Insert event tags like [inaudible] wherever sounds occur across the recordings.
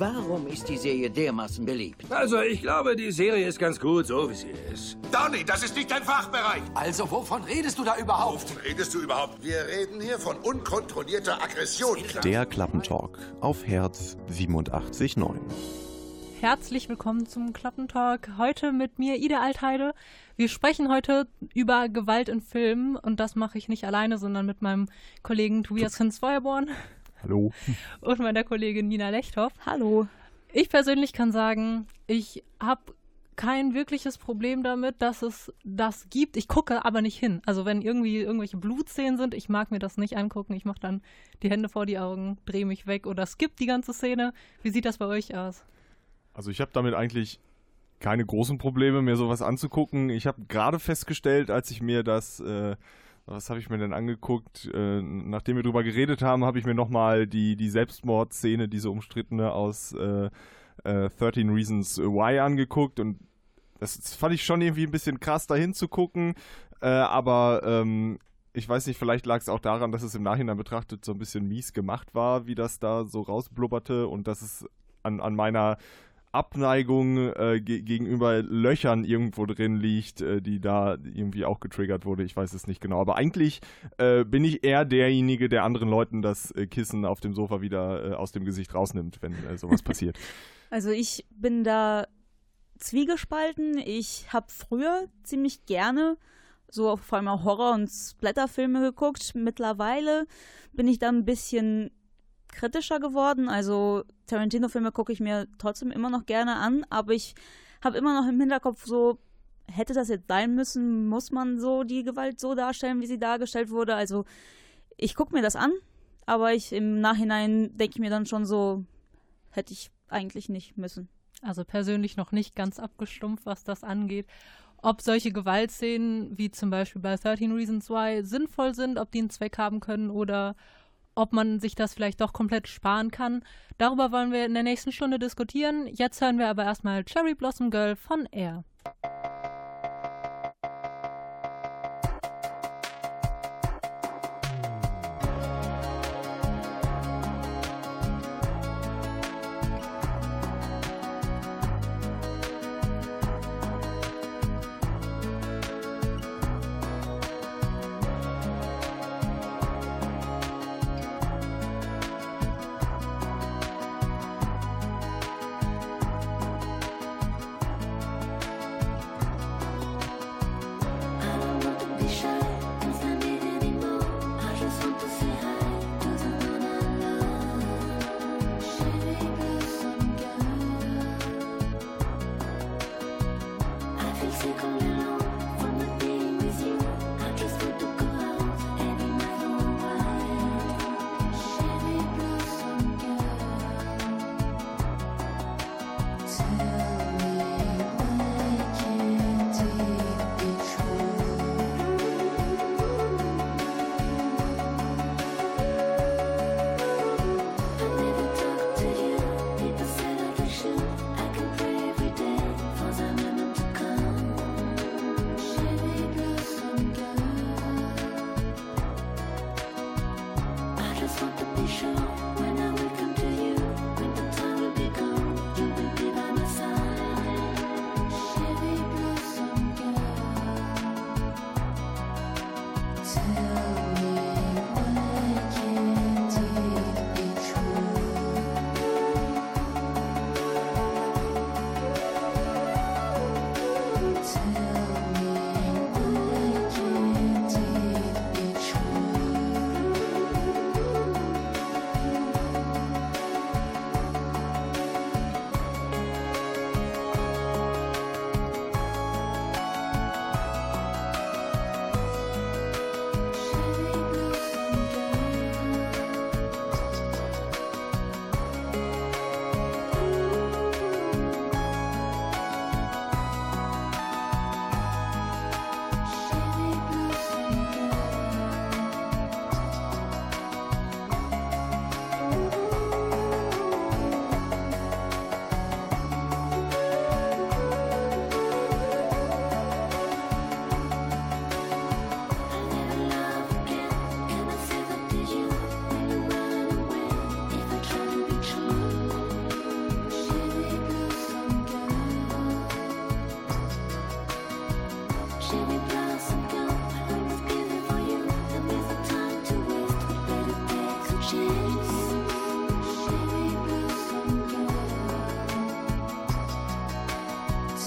Warum ist die Serie dermaßen beliebt? Also, ich glaube, die Serie ist ganz gut, so wie sie ist. Donny, das ist nicht dein Fachbereich. Also, wovon redest du da überhaupt? Wovon redest du überhaupt? Wir reden hier von unkontrollierter Aggression. Der Klappentalk auf Herz 87.9. Herzlich willkommen zum Klappentalk. Heute mit mir Ida Altheide. Wir sprechen heute über Gewalt in Filmen und das mache ich nicht alleine, sondern mit meinem Kollegen Tobias Hinz-Feuerborn. Hallo. Und meiner Kollegin Nina Lechthoff. Hallo. Ich persönlich kann sagen, ich habe kein wirkliches Problem damit, dass es das gibt. Ich gucke aber nicht hin. Also wenn irgendwie irgendwelche Blutszenen sind, ich mag mir das nicht angucken. Ich mache dann die Hände vor die Augen, drehe mich weg oder skip die ganze Szene. Wie sieht das bei euch aus? Also ich habe damit eigentlich keine großen Probleme, mir sowas anzugucken. Ich habe gerade festgestellt, als ich mir das, äh, was habe ich mir denn angeguckt, äh, nachdem wir drüber geredet haben, habe ich mir nochmal die, die Selbstmordszene, diese umstrittene aus äh, 13 äh, Reasons Why angeguckt und das, das, fand ich schon irgendwie ein bisschen krass, da hinzugucken, äh, aber ähm, ich weiß nicht, vielleicht lag es auch daran, dass es im Nachhinein betrachtet so ein bisschen mies gemacht war, wie das da so rausblubberte und dass es an, an meiner Abneigung äh, ge gegenüber Löchern irgendwo drin liegt, äh, die da irgendwie auch getriggert wurde. Ich weiß es nicht genau. Aber eigentlich äh, bin ich eher derjenige, der anderen Leuten das äh, Kissen auf dem Sofa wieder äh, aus dem Gesicht rausnimmt, wenn äh, sowas passiert. [laughs] Also ich bin da zwiegespalten. Ich habe früher ziemlich gerne so vor allem auch Horror- und Splatterfilme geguckt. Mittlerweile bin ich da ein bisschen kritischer geworden. Also Tarantino-Filme gucke ich mir trotzdem immer noch gerne an, aber ich habe immer noch im Hinterkopf so, hätte das jetzt sein müssen, muss man so die Gewalt so darstellen, wie sie dargestellt wurde. Also ich gucke mir das an, aber ich im Nachhinein denke ich mir dann schon so, hätte ich eigentlich nicht müssen. Also persönlich noch nicht ganz abgestumpft, was das angeht. Ob solche Gewaltszenen wie zum Beispiel bei 13 Reasons Why sinnvoll sind, ob die einen Zweck haben können oder ob man sich das vielleicht doch komplett sparen kann. Darüber wollen wir in der nächsten Stunde diskutieren. Jetzt hören wir aber erstmal Cherry Blossom Girl von Air.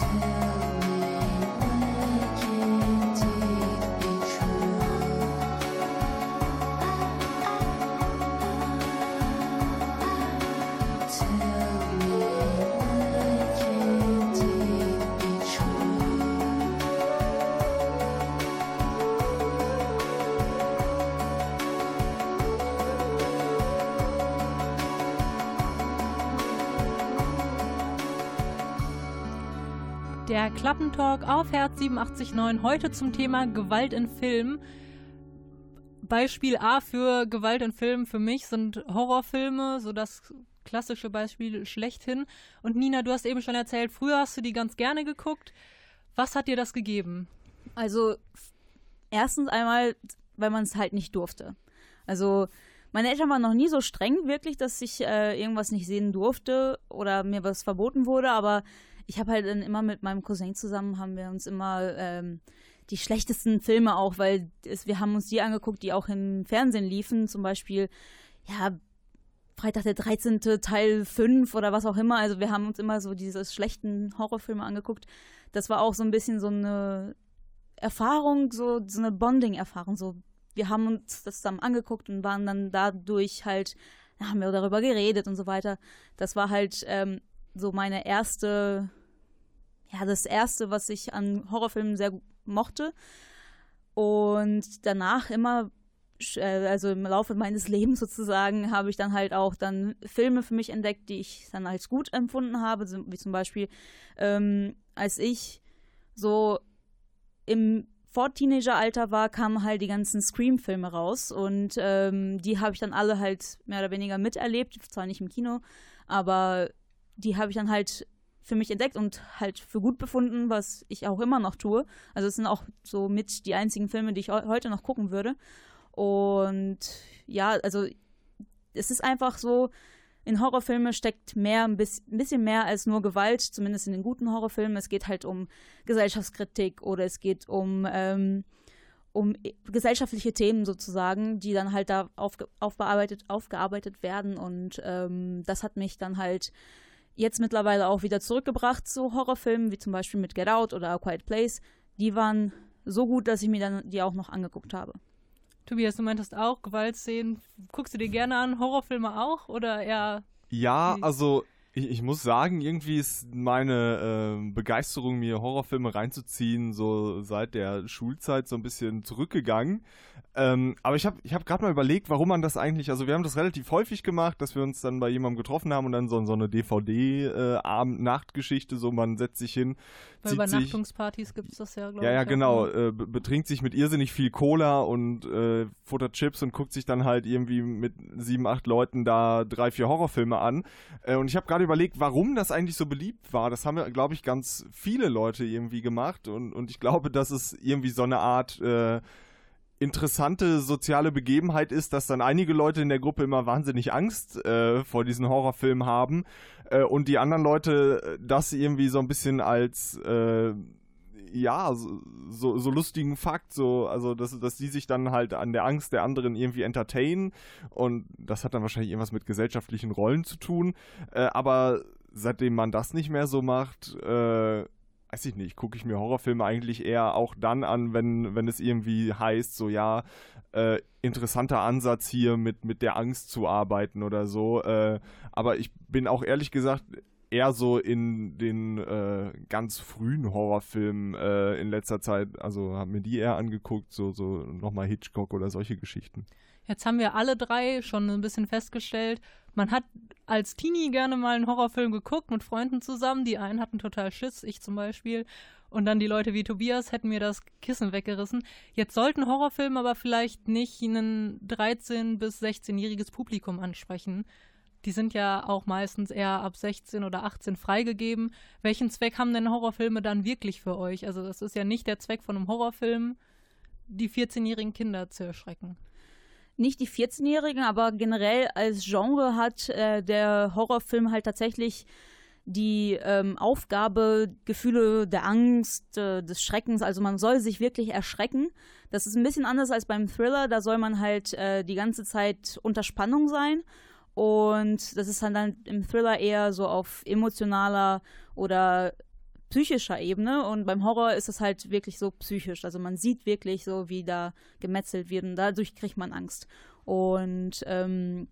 Yeah. Der Klappentalk auf Herz 879 heute zum Thema Gewalt in Filmen. Beispiel A für Gewalt in Filmen für mich sind Horrorfilme, so das klassische Beispiel schlechthin. Und Nina, du hast eben schon erzählt, früher hast du die ganz gerne geguckt. Was hat dir das gegeben? Also erstens einmal, weil man es halt nicht durfte. Also meine Eltern waren noch nie so streng, wirklich, dass ich äh, irgendwas nicht sehen durfte oder mir was verboten wurde, aber ich habe halt dann immer mit meinem Cousin zusammen, haben wir uns immer ähm, die schlechtesten Filme auch, weil es, wir haben uns die angeguckt, die auch im Fernsehen liefen, zum Beispiel, ja, Freitag der 13. Teil 5 oder was auch immer. Also wir haben uns immer so diese schlechten Horrorfilme angeguckt. Das war auch so ein bisschen so eine Erfahrung, so, so eine Bonding-Erfahrung. So, wir haben uns das zusammen angeguckt und waren dann dadurch halt, haben wir darüber geredet und so weiter. Das war halt ähm, so meine erste, ja, das erste, was ich an Horrorfilmen sehr mochte. Und danach immer, äh, also im Laufe meines [laughs] Lebens sozusagen, habe ich dann halt auch dann Filme für mich entdeckt, die ich dann als gut empfunden habe, wie zum Beispiel, ähm, als ich so im vor Teenageralter war, kamen halt die ganzen Scream-Filme raus. Und ähm, die habe ich dann alle halt mehr oder weniger miterlebt, zwar nicht im Kino, aber die habe ich dann halt für mich entdeckt und halt für gut befunden, was ich auch immer noch tue. Also es sind auch so mit die einzigen Filme, die ich heute noch gucken würde. Und ja, also es ist einfach so, in Horrorfilme steckt mehr, ein bisschen mehr als nur Gewalt, zumindest in den guten Horrorfilmen. Es geht halt um Gesellschaftskritik oder es geht um, ähm, um gesellschaftliche Themen sozusagen, die dann halt da aufge aufbearbeitet, aufgearbeitet werden. Und ähm, das hat mich dann halt jetzt mittlerweile auch wieder zurückgebracht zu Horrorfilmen, wie zum Beispiel mit Get Out oder A Quiet Place. Die waren so gut, dass ich mir dann die auch noch angeguckt habe. Tobias, du meintest auch Gewaltszenen. Guckst du dir gerne an? Horrorfilme auch oder eher? Ja, also ich, ich, muss sagen, irgendwie ist meine äh, Begeisterung, mir Horrorfilme reinzuziehen, so seit der Schulzeit so ein bisschen zurückgegangen. Ähm, aber ich habe ich hab gerade mal überlegt, warum man das eigentlich, also wir haben das relativ häufig gemacht, dass wir uns dann bei jemandem getroffen haben und dann so, so eine DVD-Abend-Nachtgeschichte, äh, so man setzt sich hin. Bei Übernachtungspartys gibt es das ja, glaube ja, ich. Ja, ja, genau. Äh, betrinkt sich mit irrsinnig viel Cola und äh, futtert Chips und guckt sich dann halt irgendwie mit sieben, acht Leuten da drei, vier Horrorfilme an. Äh, und ich habe gerade überlegt, warum das eigentlich so beliebt war. Das haben wir, glaube ich, ganz viele Leute irgendwie gemacht und, und ich glaube, dass es irgendwie so eine Art äh, interessante soziale Begebenheit ist, dass dann einige Leute in der Gruppe immer wahnsinnig Angst äh, vor diesen Horrorfilmen haben äh, und die anderen Leute das irgendwie so ein bisschen als äh, ja, so, so, lustigen Fakt, so, also dass, dass die sich dann halt an der Angst der anderen irgendwie entertainen und das hat dann wahrscheinlich irgendwas mit gesellschaftlichen Rollen zu tun, äh, aber seitdem man das nicht mehr so macht, äh, weiß ich nicht, gucke ich mir Horrorfilme eigentlich eher auch dann an, wenn, wenn es irgendwie heißt, so ja, äh, interessanter Ansatz hier mit, mit der Angst zu arbeiten oder so. Äh, aber ich bin auch ehrlich gesagt eher so in den äh, ganz frühen Horrorfilmen äh, in letzter Zeit, also haben mir die eher angeguckt, so, so nochmal Hitchcock oder solche Geschichten. Jetzt haben wir alle drei schon ein bisschen festgestellt, man hat als Teenie gerne mal einen Horrorfilm geguckt mit Freunden zusammen. Die einen hatten total Schiss, ich zum Beispiel. Und dann die Leute wie Tobias hätten mir das Kissen weggerissen. Jetzt sollten Horrorfilme aber vielleicht nicht ein 13- bis 16-jähriges Publikum ansprechen. Die sind ja auch meistens eher ab 16 oder 18 freigegeben. Welchen Zweck haben denn Horrorfilme dann wirklich für euch? Also, das ist ja nicht der Zweck von einem Horrorfilm, die 14-jährigen Kinder zu erschrecken nicht die 14-Jährigen, aber generell als Genre hat äh, der Horrorfilm halt tatsächlich die ähm, Aufgabe, Gefühle der Angst, äh, des Schreckens, also man soll sich wirklich erschrecken. Das ist ein bisschen anders als beim Thriller, da soll man halt äh, die ganze Zeit unter Spannung sein. Und das ist dann im Thriller eher so auf emotionaler oder psychischer Ebene und beim Horror ist es halt wirklich so psychisch. Also man sieht wirklich so, wie da gemetzelt wird und dadurch kriegt man Angst. Und ähm,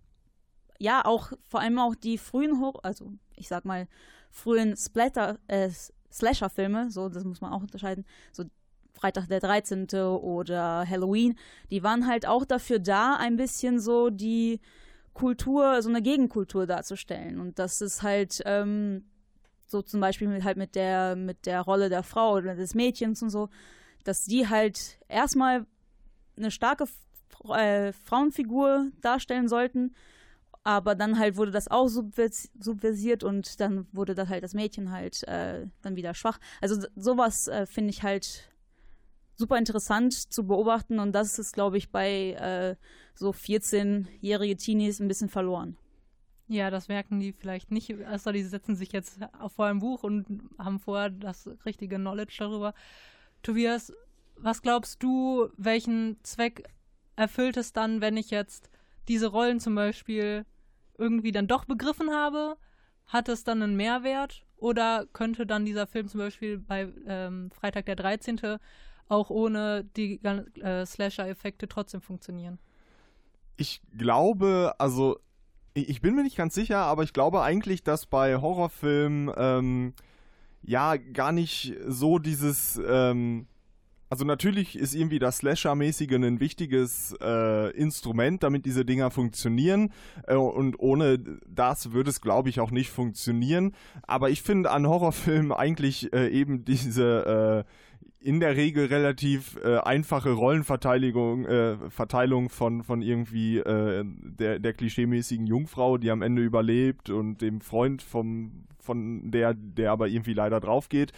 ja, auch vor allem auch die frühen Horror, also ich sag mal, frühen Splatter, äh, Slasher-Filme, so, das muss man auch unterscheiden, so Freitag der 13. oder Halloween, die waren halt auch dafür da, ein bisschen so die Kultur, so eine Gegenkultur darzustellen. Und das ist halt, ähm, so zum Beispiel mit, halt mit der, mit der Rolle der Frau oder des Mädchens und so, dass die halt erstmal eine starke äh, Frauenfigur darstellen sollten, aber dann halt wurde das auch subvers subversiert und dann wurde das halt das Mädchen halt äh, dann wieder schwach. Also sowas äh, finde ich halt super interessant zu beobachten und das ist, glaube ich, bei äh, so 14-jährige Teenies ein bisschen verloren. Ja, das merken die vielleicht nicht, außer die setzen sich jetzt vor ein Buch und haben vorher das richtige Knowledge darüber. Tobias, was glaubst du, welchen Zweck erfüllt es dann, wenn ich jetzt diese Rollen zum Beispiel irgendwie dann doch begriffen habe? Hat es dann einen Mehrwert? Oder könnte dann dieser Film zum Beispiel bei ähm, Freitag der 13. auch ohne die äh, Slasher-Effekte trotzdem funktionieren? Ich glaube, also ich bin mir nicht ganz sicher, aber ich glaube eigentlich, dass bei Horrorfilmen ähm, ja gar nicht so dieses ähm, also natürlich ist irgendwie das Slasher-mäßige ein wichtiges äh, Instrument, damit diese Dinger funktionieren. Äh, und ohne das würde es, glaube ich, auch nicht funktionieren. Aber ich finde an Horrorfilmen eigentlich äh, eben diese äh, in der Regel relativ äh, einfache Rollenverteilung äh, Verteilung von, von irgendwie äh, der, der klischeemäßigen Jungfrau, die am Ende überlebt und dem Freund vom, von der, der aber irgendwie leider drauf geht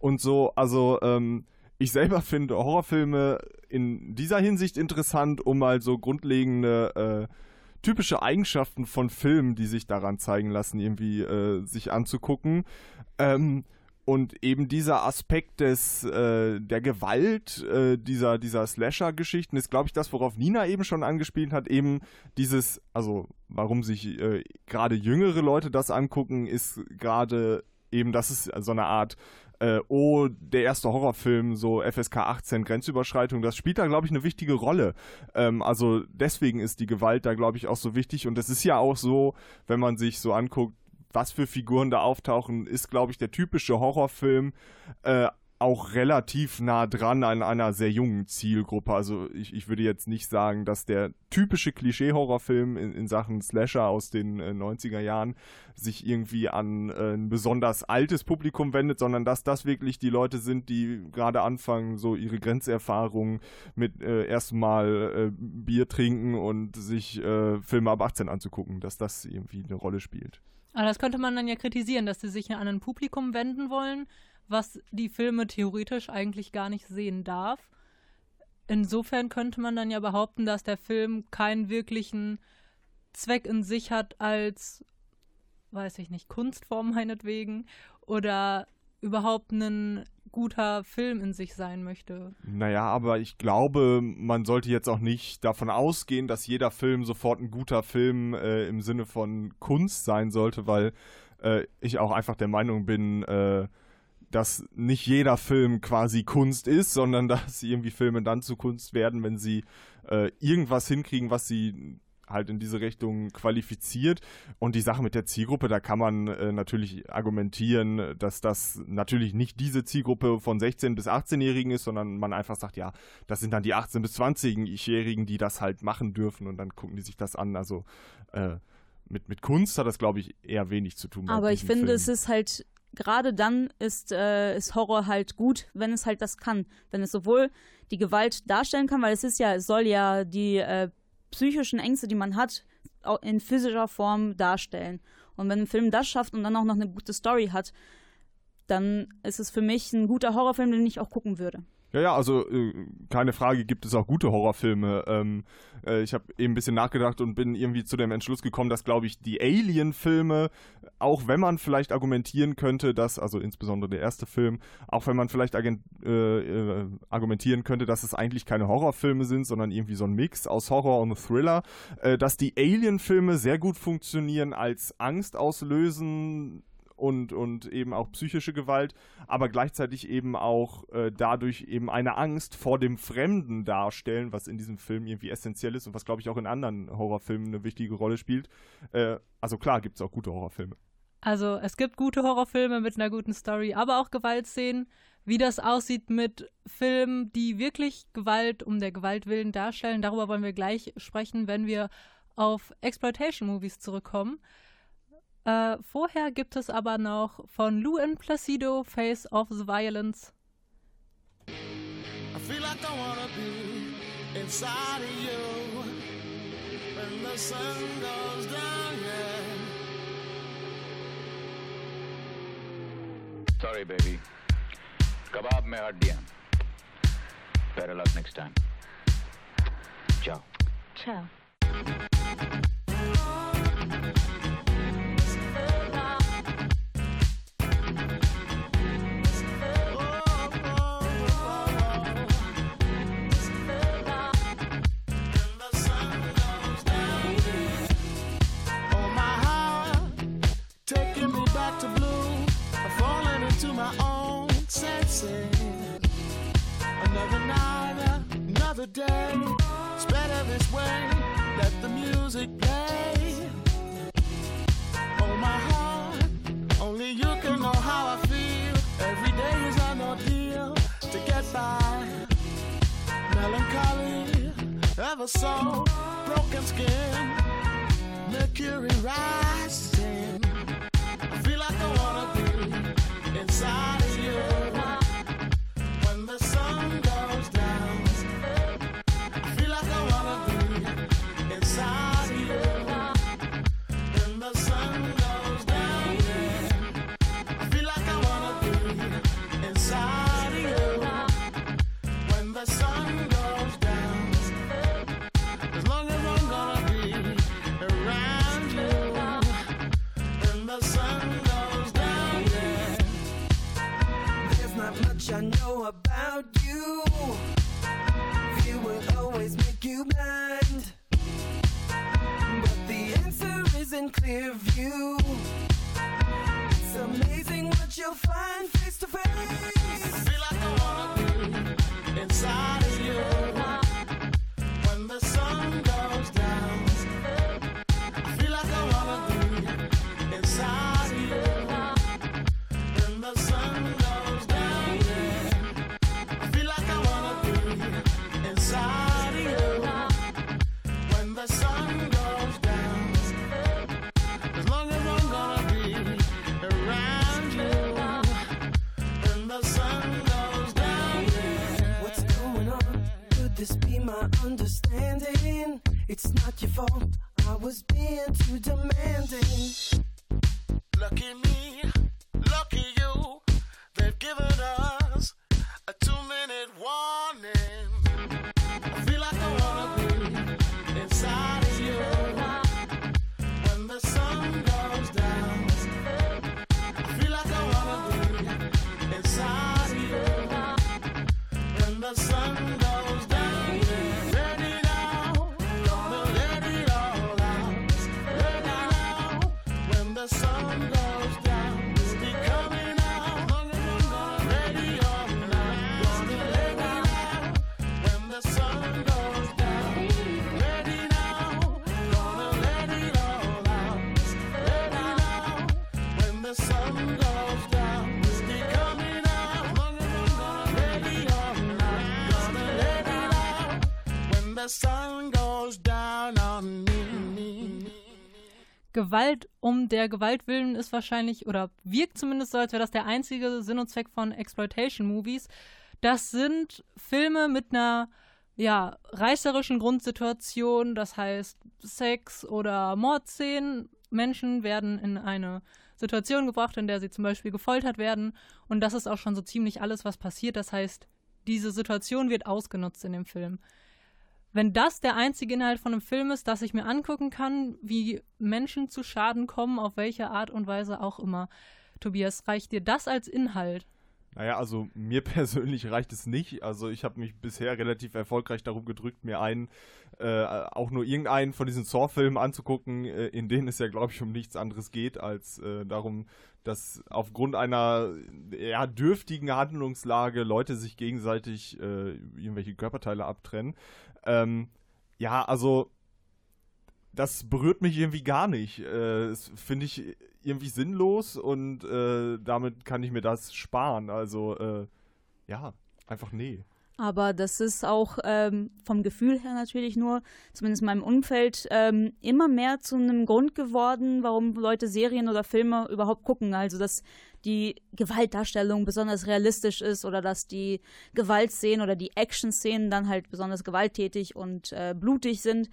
und so. Also ähm, ich selber finde Horrorfilme in dieser Hinsicht interessant, um mal so grundlegende äh, typische Eigenschaften von Filmen, die sich daran zeigen lassen, irgendwie äh, sich anzugucken. Ähm, und eben dieser Aspekt des, äh, der Gewalt äh, dieser, dieser Slasher-Geschichten ist, glaube ich, das, worauf Nina eben schon angespielt hat. Eben dieses, also warum sich äh, gerade jüngere Leute das angucken, ist gerade eben, dass es so eine Art äh, oh, der erste Horrorfilm, so FSK 18, Grenzüberschreitung, das spielt da, glaube ich, eine wichtige Rolle. Ähm, also deswegen ist die Gewalt da, glaube ich, auch so wichtig. Und es ist ja auch so, wenn man sich so anguckt, was für Figuren da auftauchen, ist, glaube ich, der typische Horrorfilm äh, auch relativ nah dran an einer sehr jungen Zielgruppe. Also ich, ich würde jetzt nicht sagen, dass der typische Klischee-Horrorfilm in, in Sachen Slasher aus den äh, 90er Jahren sich irgendwie an äh, ein besonders altes Publikum wendet, sondern dass das wirklich die Leute sind, die gerade anfangen, so ihre Grenzerfahrungen mit äh, erstmal äh, Bier trinken und sich äh, Filme ab 18 anzugucken, dass das irgendwie eine Rolle spielt. Aber das könnte man dann ja kritisieren, dass sie sich an ein Publikum wenden wollen, was die Filme theoretisch eigentlich gar nicht sehen darf. Insofern könnte man dann ja behaupten, dass der Film keinen wirklichen Zweck in sich hat als, weiß ich nicht, Kunstform meinetwegen oder überhaupt ein guter Film in sich sein möchte. Naja, aber ich glaube, man sollte jetzt auch nicht davon ausgehen, dass jeder Film sofort ein guter Film äh, im Sinne von Kunst sein sollte, weil äh, ich auch einfach der Meinung bin, äh, dass nicht jeder Film quasi Kunst ist, sondern [laughs] dass irgendwie Filme dann zu Kunst werden, wenn sie äh, irgendwas hinkriegen, was sie halt in diese Richtung qualifiziert. Und die Sache mit der Zielgruppe, da kann man äh, natürlich argumentieren, dass das natürlich nicht diese Zielgruppe von 16- bis 18-Jährigen ist, sondern man einfach sagt, ja, das sind dann die 18- bis 20-Jährigen, die das halt machen dürfen und dann gucken die sich das an. Also äh, mit, mit Kunst hat das, glaube ich, eher wenig zu tun. Aber ich finde, Film. es ist halt gerade dann ist, äh, ist Horror halt gut, wenn es halt das kann. Wenn es sowohl die Gewalt darstellen kann, weil es ist ja, es soll ja die äh, psychischen Ängste, die man hat, in physischer Form darstellen. Und wenn ein Film das schafft und dann auch noch eine gute Story hat, dann ist es für mich ein guter Horrorfilm, den ich auch gucken würde. Ja, ja, also äh, keine Frage, gibt es auch gute Horrorfilme. Ähm, äh, ich habe eben ein bisschen nachgedacht und bin irgendwie zu dem Entschluss gekommen, dass, glaube ich, die Alien-Filme, auch wenn man vielleicht argumentieren könnte, dass, also insbesondere der erste Film, auch wenn man vielleicht agent, äh, äh, argumentieren könnte, dass es eigentlich keine Horrorfilme sind, sondern irgendwie so ein Mix aus Horror und Thriller, äh, dass die Alien-Filme sehr gut funktionieren als Angst auslösen und, und eben auch psychische Gewalt, aber gleichzeitig eben auch äh, dadurch eben eine Angst vor dem Fremden darstellen, was in diesem Film irgendwie essentiell ist und was, glaube ich, auch in anderen Horrorfilmen eine wichtige Rolle spielt. Äh, also klar gibt es auch gute Horrorfilme. Also es gibt gute Horrorfilme mit einer guten Story, aber auch Gewaltszenen. Wie das aussieht mit Filmen, die wirklich Gewalt um der Gewalt willen darstellen, darüber wollen wir gleich sprechen, wenn wir auf Exploitation-Movies zurückkommen. Äh, vorher gibt es aber noch von Lou and Placido Face of the Violence. I feel like I wanna be inside of you when the sun goes down, yeah. Sorry, baby. Kebab mein हड्डियां Better luck next time. Ciao. Ciao. Another day. It's better this way. Let the music play. Oh, my heart, only you can know how I feel. Every day is an ordeal to get by. Melancholy, ever so broken skin. Mercury rising. I feel like I wanna be inside clear view. It's amazing what you'll find face to face. I feel like inside of you. It's not your fault. I was being too demanding. Lucky me, Gewalt um der Gewalt willen ist wahrscheinlich oder wirkt zumindest so, als wäre das der einzige Sinn und Zweck von Exploitation-Movies. Das sind Filme mit einer ja, reißerischen Grundsituation, das heißt Sex oder Mordszenen. Menschen werden in eine Situation gebracht, in der sie zum Beispiel gefoltert werden. Und das ist auch schon so ziemlich alles, was passiert. Das heißt, diese Situation wird ausgenutzt in dem Film. Wenn das der einzige Inhalt von einem Film ist, dass ich mir angucken kann, wie Menschen zu Schaden kommen, auf welche Art und Weise auch immer, Tobias, reicht dir das als Inhalt? Naja, also mir [laughs] persönlich reicht es nicht. Also ich habe mich bisher relativ erfolgreich darum gedrückt, mir einen, äh, auch nur irgendeinen von diesen Saw-Filmen anzugucken, äh, in denen es ja, glaube ich, um nichts anderes geht, als äh, darum, dass aufgrund einer ja, dürftigen Handlungslage Leute sich gegenseitig äh, irgendwelche Körperteile abtrennen. Ähm, ja, also das berührt mich irgendwie gar nicht. Äh, das finde ich irgendwie sinnlos und äh, damit kann ich mir das sparen. Also, äh, ja, einfach nee. Aber das ist auch ähm, vom Gefühl her natürlich nur, zumindest in meinem Umfeld, ähm, immer mehr zu einem Grund geworden, warum Leute Serien oder Filme überhaupt gucken. Also, dass die Gewaltdarstellung besonders realistisch ist oder dass die Gewaltszenen oder die Action-Szenen dann halt besonders gewalttätig und äh, blutig sind.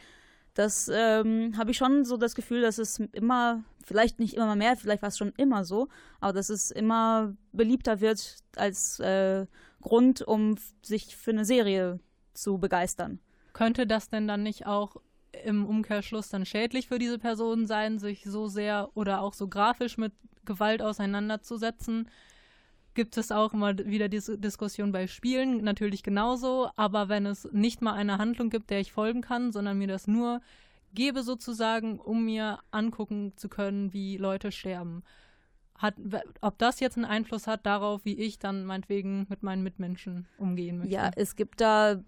Das ähm, habe ich schon so das Gefühl, dass es immer, vielleicht nicht immer mehr, vielleicht war es schon immer so, aber dass es immer beliebter wird als äh, Grund, um sich für eine Serie zu begeistern. Könnte das denn dann nicht auch im Umkehrschluss dann schädlich für diese Person sein, sich so sehr oder auch so grafisch mit Gewalt auseinanderzusetzen? Gibt es auch immer wieder diese Diskussion bei Spielen, natürlich genauso, aber wenn es nicht mal eine Handlung gibt, der ich folgen kann, sondern mir das nur gebe sozusagen, um mir angucken zu können, wie Leute sterben hat, ob das jetzt einen Einfluss hat darauf, wie ich dann meinetwegen mit meinen Mitmenschen umgehen möchte. Ja, es gibt da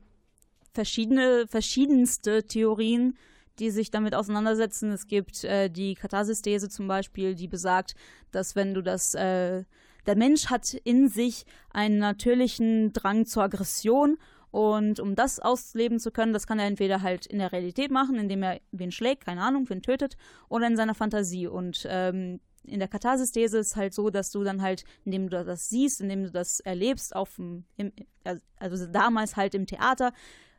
verschiedene, verschiedenste Theorien, die sich damit auseinandersetzen. Es gibt äh, die Katharsis-These zum Beispiel, die besagt, dass wenn du das, äh, der Mensch hat in sich einen natürlichen Drang zur Aggression und um das ausleben zu können, das kann er entweder halt in der Realität machen, indem er wen schlägt, keine Ahnung, wen tötet, oder in seiner Fantasie. Und ähm, in der Katharsis-These ist halt so, dass du dann halt, indem du das siehst, indem du das erlebst, auf dem, im, also damals halt im Theater,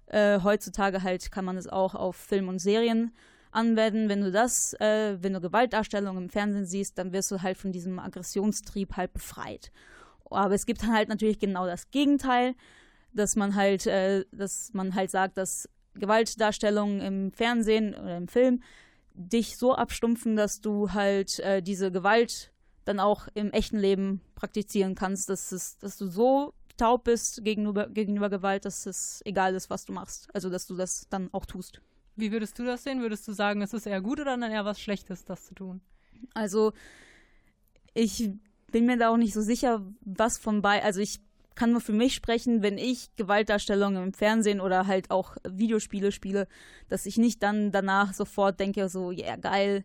äh, heutzutage halt kann man es auch auf Film und Serien anwenden. Wenn du das, äh, wenn du Gewaltdarstellungen im Fernsehen siehst, dann wirst du halt von diesem Aggressionstrieb halt befreit. Aber es gibt halt natürlich genau das Gegenteil, dass man halt, äh, dass man halt sagt, dass Gewaltdarstellungen im Fernsehen oder im Film dich so abstumpfen, dass du halt äh, diese Gewalt dann auch im echten Leben praktizieren kannst, dass, es, dass du so taub bist gegenüber, gegenüber Gewalt, dass es egal ist, was du machst. Also, dass du das dann auch tust. Wie würdest du das sehen? Würdest du sagen, es ist eher gut oder dann eher was Schlechtes, das zu tun? Also, ich bin mir da auch nicht so sicher, was von bei. Also, ich kann nur für mich sprechen, wenn ich Gewaltdarstellungen im Fernsehen oder halt auch Videospiele spiele, dass ich nicht dann danach sofort denke, so, ja, yeah, geil,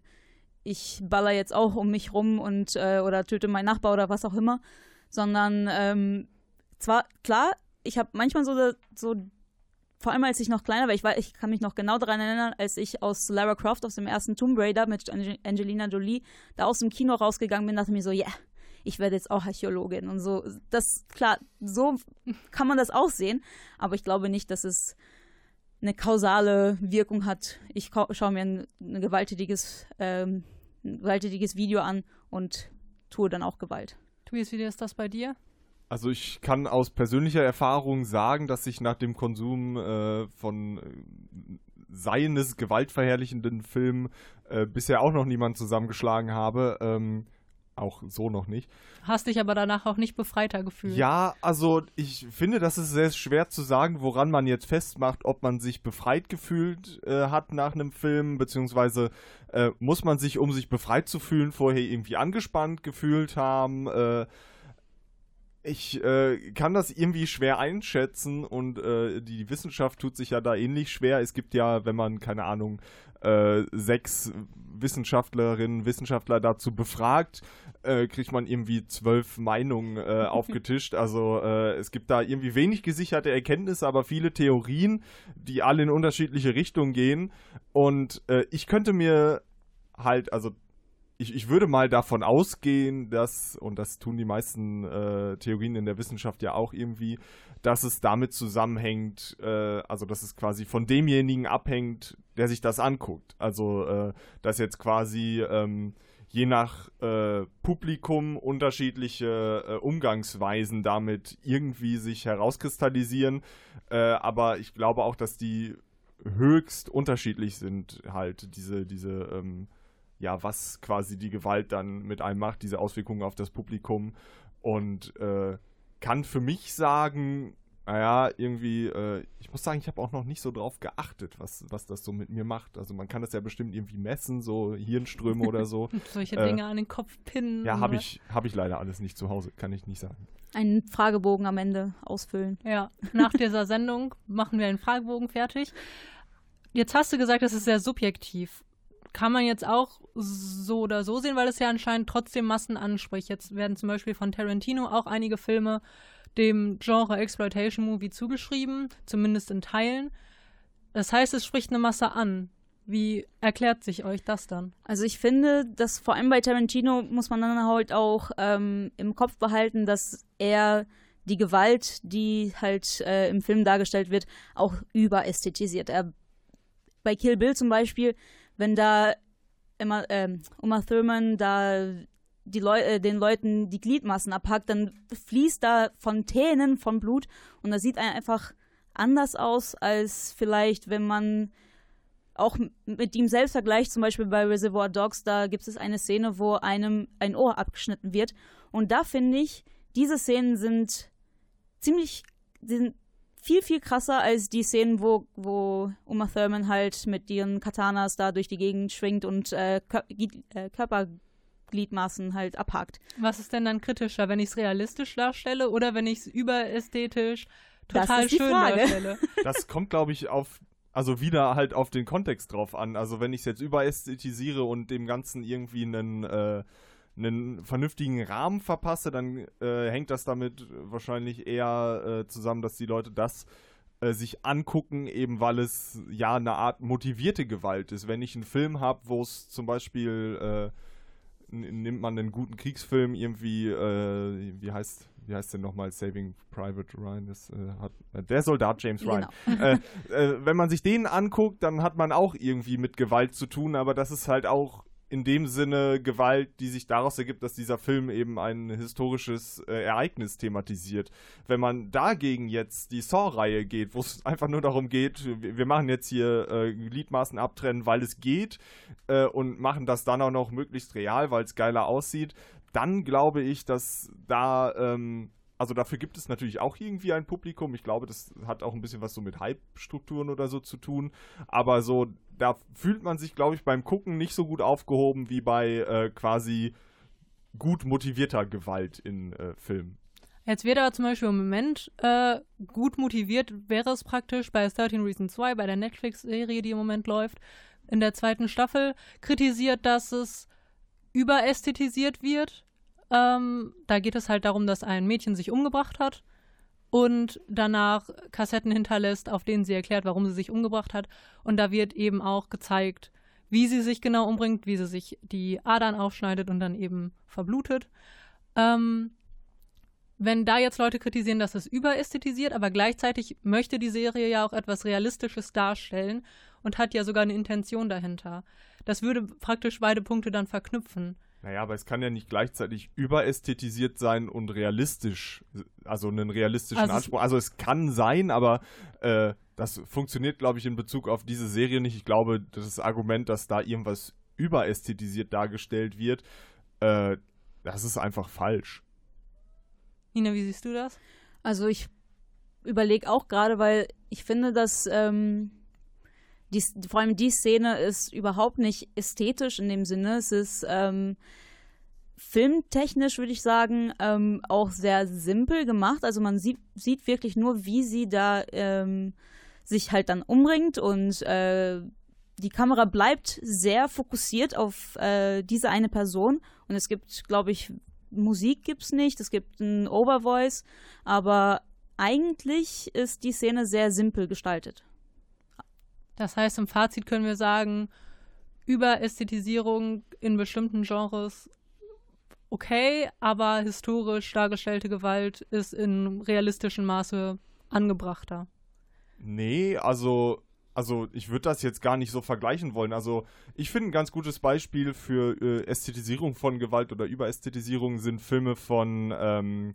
ich baller jetzt auch um mich rum und äh, oder töte meinen Nachbar oder was auch immer, sondern ähm, zwar, klar, ich habe manchmal so, so, vor allem als ich noch kleiner war, ich, war, ich kann mich noch genau daran erinnern, als ich aus Lara Croft aus dem ersten Tomb Raider mit Angelina Jolie da aus dem Kino rausgegangen bin, dachte mir so, ja, yeah, ich werde jetzt auch Archäologin und so. Das, klar, so kann man das auch sehen, aber ich glaube nicht, dass es eine kausale Wirkung hat. Ich schaue mir ein, ein gewalttätiges, ähm, ein gewalttätiges Video an und tue dann auch Gewalt. Tobias, wie ist das bei dir? Also ich kann aus persönlicher Erfahrung sagen, dass ich nach dem Konsum äh, von äh, seines gewaltverherrlichenden Filmen äh, bisher auch noch niemand zusammengeschlagen habe. Ähm, auch so noch nicht. Hast dich aber danach auch nicht befreiter gefühlt. Ja, also ich finde, das ist sehr schwer zu sagen, woran man jetzt festmacht, ob man sich befreit gefühlt äh, hat nach einem Film, beziehungsweise äh, muss man sich, um sich befreit zu fühlen, vorher irgendwie angespannt gefühlt haben. Äh, ich äh, kann das irgendwie schwer einschätzen und äh, die Wissenschaft tut sich ja da ähnlich schwer. Es gibt ja, wenn man, keine Ahnung, äh, sechs Wissenschaftlerinnen, Wissenschaftler dazu befragt, äh, kriegt man irgendwie zwölf Meinungen äh, [laughs] aufgetischt. Also äh, es gibt da irgendwie wenig gesicherte Erkenntnisse, aber viele Theorien, die alle in unterschiedliche Richtungen gehen. Und ich könnte mir halt, also ich, ich würde mal davon ausgehen, dass, und das tun die meisten äh, Theorien in der Wissenschaft ja auch irgendwie, dass es damit zusammenhängt, äh, also dass es quasi von demjenigen abhängt, der sich das anguckt. Also äh, dass jetzt quasi ähm, je nach äh, Publikum unterschiedliche äh, Umgangsweisen damit irgendwie sich herauskristallisieren. Äh, aber ich glaube auch, dass die höchst unterschiedlich sind, halt diese, diese, ähm, ja, was quasi die Gewalt dann mit einem macht, diese Auswirkungen auf das Publikum. Und äh, kann für mich sagen, naja, irgendwie, äh, ich muss sagen, ich habe auch noch nicht so drauf geachtet, was, was das so mit mir macht. Also man kann das ja bestimmt irgendwie messen, so Hirnströme oder so. [laughs] Solche äh, Dinge an den Kopf pinnen. Ja, habe ich, hab ich leider alles nicht zu Hause, kann ich nicht sagen. Einen Fragebogen am Ende ausfüllen. Ja, nach dieser Sendung machen wir einen Fragebogen fertig. Jetzt hast du gesagt, das ist sehr subjektiv kann man jetzt auch so oder so sehen, weil es ja anscheinend trotzdem Massen anspricht. Jetzt werden zum Beispiel von Tarantino auch einige Filme dem Genre Exploitation Movie zugeschrieben, zumindest in Teilen. Das heißt, es spricht eine Masse an. Wie erklärt sich euch das dann? Also ich finde, dass vor allem bei Tarantino muss man dann halt auch ähm, im Kopf behalten, dass er die Gewalt, die halt äh, im Film dargestellt wird, auch überästhetisiert. Er, bei Kill Bill zum Beispiel, wenn da immer ähm, Uma Thurman da die Leu äh, den Leuten die Gliedmaßen abhackt, dann fließt da Fontänen von Blut und das sieht einfach anders aus, als vielleicht, wenn man auch mit ihm selbst vergleicht, zum Beispiel bei Reservoir Dogs, da gibt es eine Szene, wo einem ein Ohr abgeschnitten wird. Und da finde ich, diese Szenen sind ziemlich, sind viel, viel krasser als die Szenen, wo, wo Uma Thurman halt mit ihren Katanas da durch die Gegend schwingt und äh, Kör äh, Körpergliedmaßen halt abhakt. Was ist denn dann kritischer, wenn ich es realistisch darstelle oder wenn ich es überästhetisch total schön Frage. darstelle? [laughs] Das kommt, glaube ich, auf also wieder halt auf den Kontext drauf an. Also wenn ich es jetzt überästhetisiere und dem Ganzen irgendwie einen, äh, einen vernünftigen Rahmen verpasse, dann äh, hängt das damit wahrscheinlich eher äh, zusammen, dass die Leute das äh, sich angucken, eben weil es ja eine Art motivierte Gewalt ist. Wenn ich einen Film habe, wo es zum Beispiel äh, nimmt man einen guten Kriegsfilm irgendwie, äh, wie heißt wie heißt denn nochmal Saving Private Ryan? Das, äh, hat, der Soldat James Ryan. [laughs] äh, äh, wenn man sich den anguckt, dann hat man auch irgendwie mit Gewalt zu tun, aber das ist halt auch in dem Sinne Gewalt, die sich daraus ergibt, dass dieser Film eben ein historisches äh, Ereignis thematisiert. Wenn man dagegen jetzt die Saw-Reihe geht, wo es [laughs] einfach nur darum geht, wir, machen jetzt hier äh, Gliedmaßen abtrennen, weil es geht äh, und machen das dann auch noch möglichst real, weil es geiler aussieht, dann glaube ich, dass da, ähm, also dafür gibt es natürlich auch irgendwie ein Publikum. Ich glaube, das hat auch ein bisschen was so mit Hype-Strukturen oder so zu tun. Aber so, da fühlt man sich, glaube ich, beim Gucken nicht so gut aufgehoben wie bei äh, quasi gut motivierter Gewalt in äh, Filmen. Jetzt wird aber zum Beispiel im Moment äh, gut motiviert, wäre es praktisch bei 13 Reasons 2, bei der Netflix-Serie, die im Moment läuft, in der zweiten Staffel, kritisiert, dass es überästhetisiert wird. Ähm, da geht es halt darum, dass ein Mädchen sich umgebracht hat und danach Kassetten hinterlässt, auf denen sie erklärt, warum sie sich umgebracht hat. Und da wird eben auch gezeigt, wie sie sich genau umbringt, wie sie sich die Adern aufschneidet und dann eben verblutet. Ähm, wenn da jetzt Leute kritisieren, dass es überästhetisiert, aber gleichzeitig möchte die Serie ja auch etwas Realistisches darstellen und hat ja sogar eine Intention dahinter. Das würde praktisch beide Punkte dann verknüpfen. Naja, aber es kann ja nicht gleichzeitig überästhetisiert sein und realistisch, also einen realistischen Also Anspruch. Also es kann sein, aber äh, das funktioniert, glaube ich, in Bezug auf diese Serie nicht. Ich glaube, das Argument, dass da irgendwas überästhetisiert dargestellt wird, äh, das ist einfach falsch. Nina, wie siehst du das? Also ich überlege auch gerade, weil ich finde, dass ähm, die, vor allem die Szene ist überhaupt nicht ästhetisch in dem Sinne. Es ist ähm, filmtechnisch, würde ich sagen, ähm, auch sehr simpel gemacht. Also man sieht, sieht wirklich nur, wie sie da ähm, sich halt dann umbringt und äh, die Kamera bleibt sehr fokussiert auf äh, diese eine Person. Und es gibt, glaube ich, Musik gibt's nicht, es gibt ein Overvoice, aber eigentlich ist die Szene sehr simpel gestaltet. Das heißt, im Fazit können wir sagen, Überästhetisierung in bestimmten Genres okay, aber historisch dargestellte Gewalt ist in realistischem Maße angebrachter. Nee, also, also ich würde das jetzt gar nicht so vergleichen wollen. Also ich finde ein ganz gutes Beispiel für äh, Ästhetisierung von Gewalt oder Überästhetisierung sind Filme von, ähm,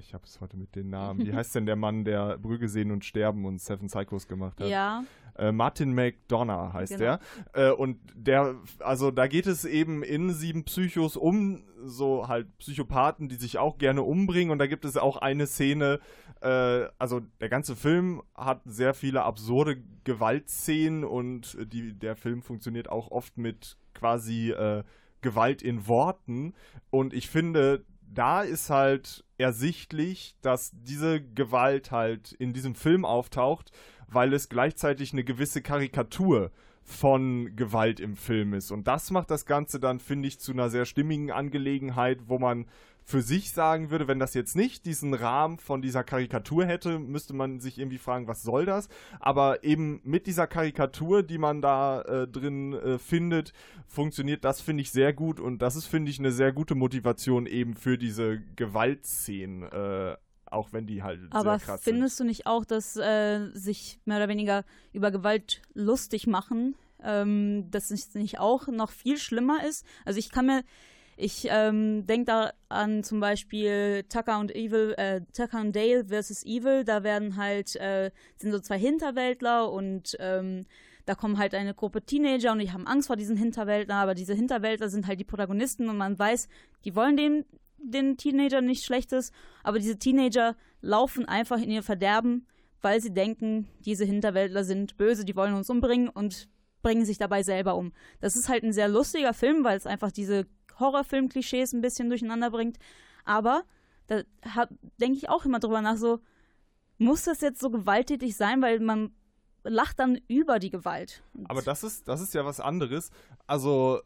ich habe es heute mit den Namen. Wie heißt denn der Mann, der Brügge sehen und sterben und Seven Psychos gemacht hat? Ja, Äh, Martin McDonough heißt Genau. der. Äh, und der, also da geht es eben in sieben Psychos um so halt Psychopathen, die sich auch gerne umbringen. Und da gibt es auch eine Szene, äh, also der ganze Film hat sehr viele absurde Gewaltszenen und die, der Film funktioniert auch oft mit quasi äh, Gewalt in Worten. Und ich finde, da ist halt ersichtlich, dass diese Gewalt halt in diesem Film auftaucht, weil es gleichzeitig eine gewisse Karikatur von Gewalt im Film ist. Und das macht das Ganze dann, finde ich, zu einer sehr stimmigen Angelegenheit, wo man für sich sagen würde, wenn das jetzt nicht diesen Rahmen von dieser Karikatur hätte, müsste man sich irgendwie fragen, was soll das? Aber eben mit dieser Karikatur, die man da äh, drin äh, findet, funktioniert das, finde ich, sehr gut. Und das ist, finde ich, eine sehr gute Motivation eben für diese Gewaltszenen. Äh, auch wenn die halt Aber sehr krass findest du nicht auch, dass äh, sich mehr oder weniger über Gewalt lustig machen, ähm, dass es nicht auch noch viel schlimmer ist? Also ich kann mir, ich ähm, denke da an zum Beispiel Tucker und Evil, äh, Tucker und Dale versus Evil. Da werden halt äh, sind so zwei Hinterwäldler und ähm, da kommen halt eine Gruppe Teenager und die haben Angst vor diesen Hinterwäldlern, aber diese Hinterwäldler sind halt die Protagonisten und man weiß, die wollen den, den Teenagern nichts Schlechtes, aber diese Teenager laufen einfach in ihr Verderben, weil sie denken, diese Hinterwäldler sind böse, die wollen uns umbringen und bringen sich dabei selber um. Das ist halt ein sehr lustiger Film, weil es einfach diese Horrorfilm-Klischees ein bisschen durcheinander bringt. Aber da denke ich auch immer drüber nach, so, muss das jetzt so gewalttätig sein, weil man lacht dann über die Gewalt. Aber das ist, das ist ja was anderes. Also,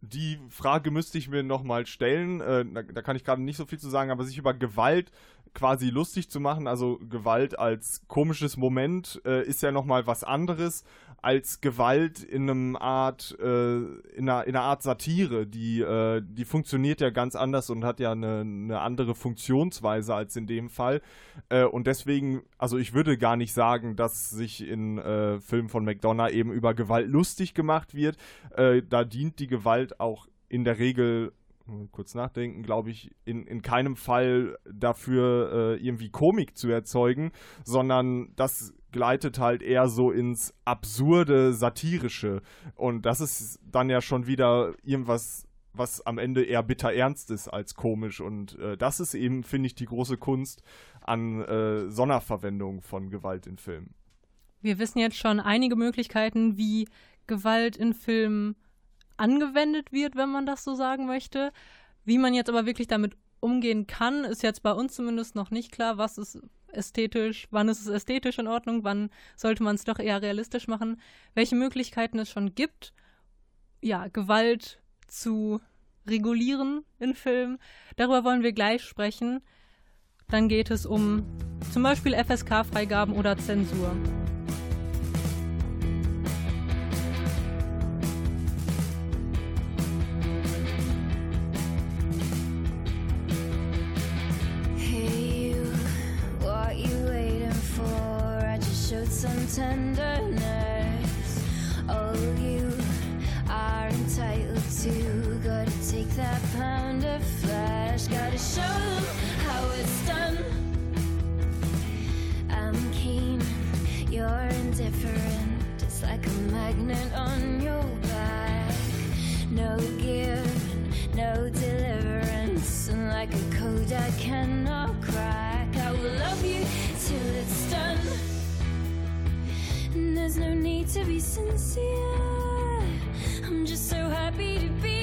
die Frage müsste ich mir nochmal stellen. Äh, da, da kann ich gerade nicht so viel zu sagen, aber sich über Gewalt quasi lustig zu machen, also Gewalt als komisches Moment, äh, ist ja nochmal was anderes als Gewalt in einem Art, äh, in, einer, in einer Art Satire, die, äh, die funktioniert ja ganz anders und hat ja eine, eine andere Funktionsweise als in dem Fall. Äh, und deswegen, also ich würde gar nicht sagen, dass sich in äh, Filmen von McDonough eben über Gewalt lustig gemacht wird. Äh, da dient die Gewalt auch in der Regel kurz nachdenken, glaube ich, in, in keinem Fall dafür äh, irgendwie Komik zu erzeugen, sondern das gleitet halt eher so ins absurde, satirische. Und das ist dann ja schon wieder irgendwas, was am Ende eher bitter ernst ist als komisch. Und äh, das ist eben, finde ich, die große Kunst an äh, Sonderverwendung von Gewalt in Filmen. Wir wissen jetzt schon einige Möglichkeiten, wie Gewalt in Filmen angewendet wird, wenn man das so sagen möchte. Wie man jetzt aber wirklich damit umgehen kann, ist jetzt bei uns zumindest noch nicht klar, was ist ästhetisch, wann ist es ästhetisch in Ordnung, wann sollte man es doch eher realistisch machen, welche Möglichkeiten es schon gibt, ja, Gewalt zu regulieren in Filmen. Darüber wollen wir gleich sprechen. Dann geht es um zum Beispiel FSK-Freigaben oder Zensur. Like a magnet on your back. No give, no deliverance. And like a code I cannot crack. I will love you till it's done. And there's no need to be sincere. I'm just so happy to be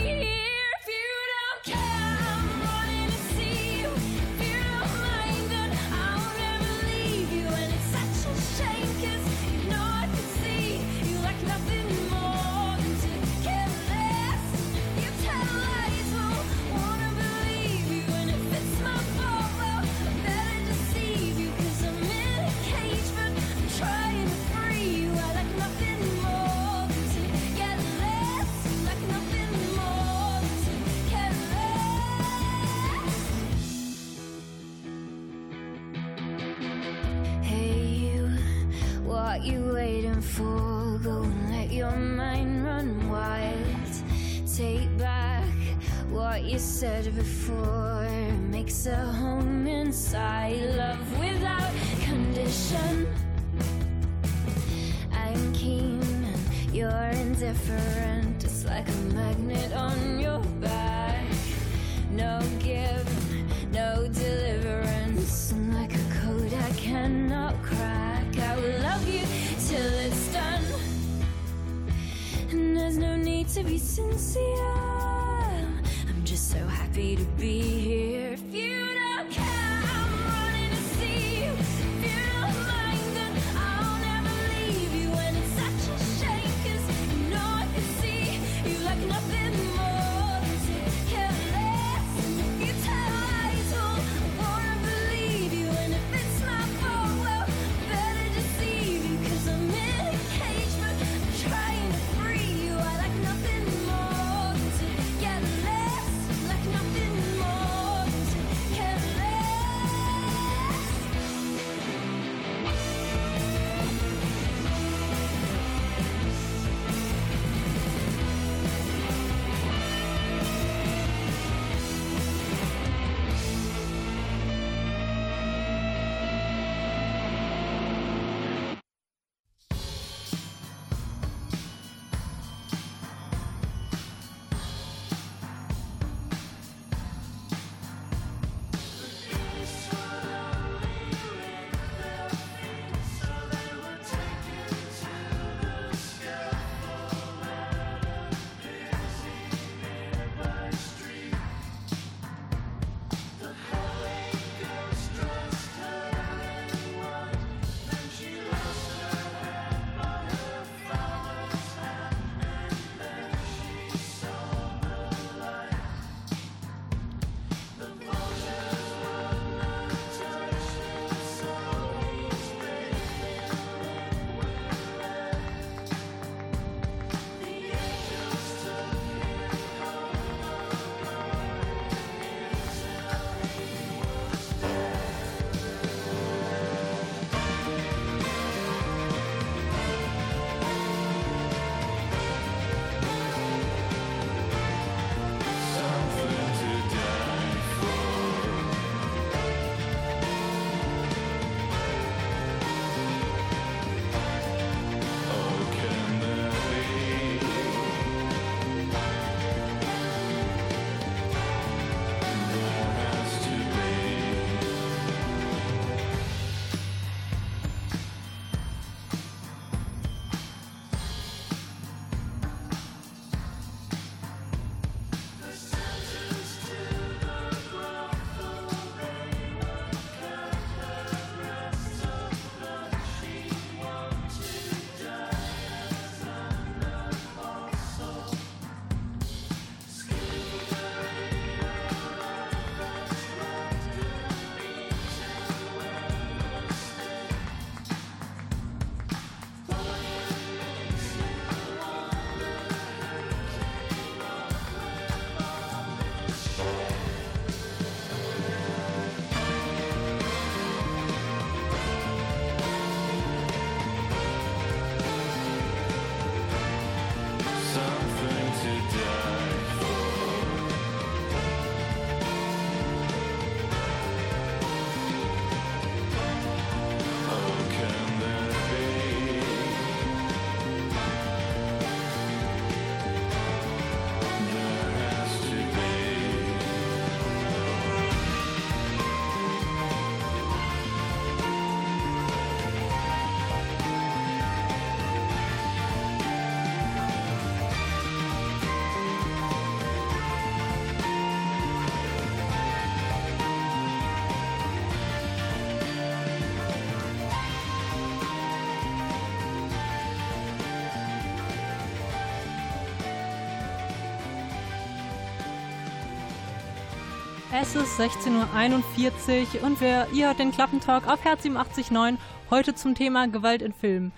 Es ist 16.41 Uhr und wir, ihr hört den Klappentalk auf Herz 87.9, heute zum Thema Gewalt in Filmen.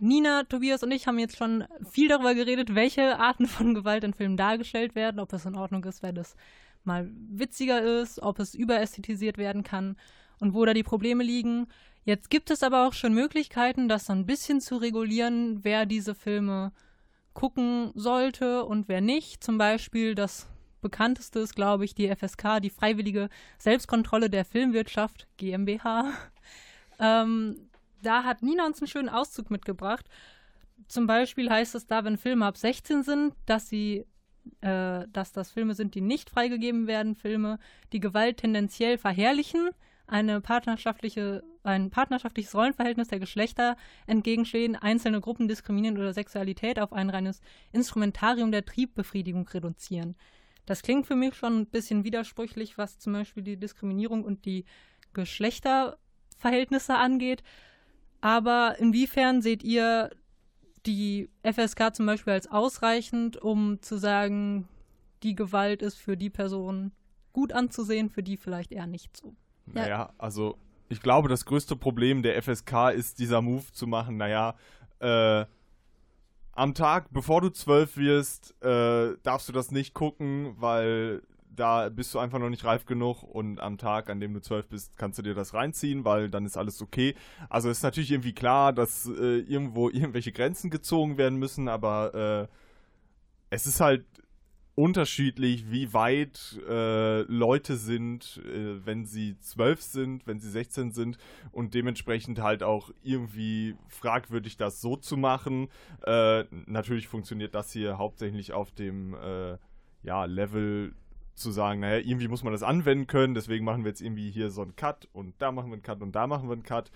Nina, Tobias und ich haben jetzt schon viel darüber geredet, welche Arten von Gewalt in Filmen dargestellt werden, ob es in Ordnung ist, wenn es mal witziger ist, ob es überästhetisiert werden kann und wo da die Probleme liegen. Jetzt gibt es aber auch schon Möglichkeiten, das so ein bisschen zu regulieren, wer diese Filme gucken sollte und wer nicht. Zum Beispiel das bekannteste ist, glaube ich, die FSK, die Freiwillige Selbstkontrolle der Filmwirtschaft GmbH. [laughs] Ähm, da hat Nina uns einen schönen Auszug mitgebracht. Zum Beispiel heißt es da, wenn Filme ab 16 sind, dass sie äh, dass das Filme sind, die nicht freigegeben werden, Filme, die Gewalt tendenziell verherrlichen, eine partnerschaftliche, ein partnerschaftliches Rollenverhältnis der Geschlechter entgegenstehen, einzelne Gruppen diskriminieren oder Sexualität auf ein reines Instrumentarium der Triebbefriedigung reduzieren. Das klingt für mich schon ein bisschen widersprüchlich, was zum Beispiel die Diskriminierung und die Geschlechterverhältnisse angeht. Aber inwiefern seht ihr die FSK zum Beispiel als ausreichend, um zu sagen, die Gewalt ist für die Person gut anzusehen, für die vielleicht eher nicht so? Naja, also ich glaube, das größte Problem der FSK ist dieser Move zu machen, naja, äh, am Tag, bevor du zwölf wirst, äh, darfst du das nicht gucken, weil da bist du einfach noch nicht reif genug und am Tag, an dem du zwölf bist, kannst du dir das reinziehen, weil dann ist alles okay. Also ist natürlich irgendwie klar, dass äh, irgendwo [laughs] irgendwelche Grenzen gezogen werden müssen, aber äh, es ist halt unterschiedlich, wie weit äh, Leute sind, äh, wenn sie zwölf sind, wenn sie 16 sind und dementsprechend halt auch irgendwie fragwürdig das so zu machen. Äh, natürlich funktioniert das hier hauptsächlich auf dem äh, ja, Level zu sagen, naja, irgendwie muss man das anwenden können, deswegen machen wir jetzt irgendwie hier so einen Cut und da machen wir einen Cut und da machen wir einen Cut.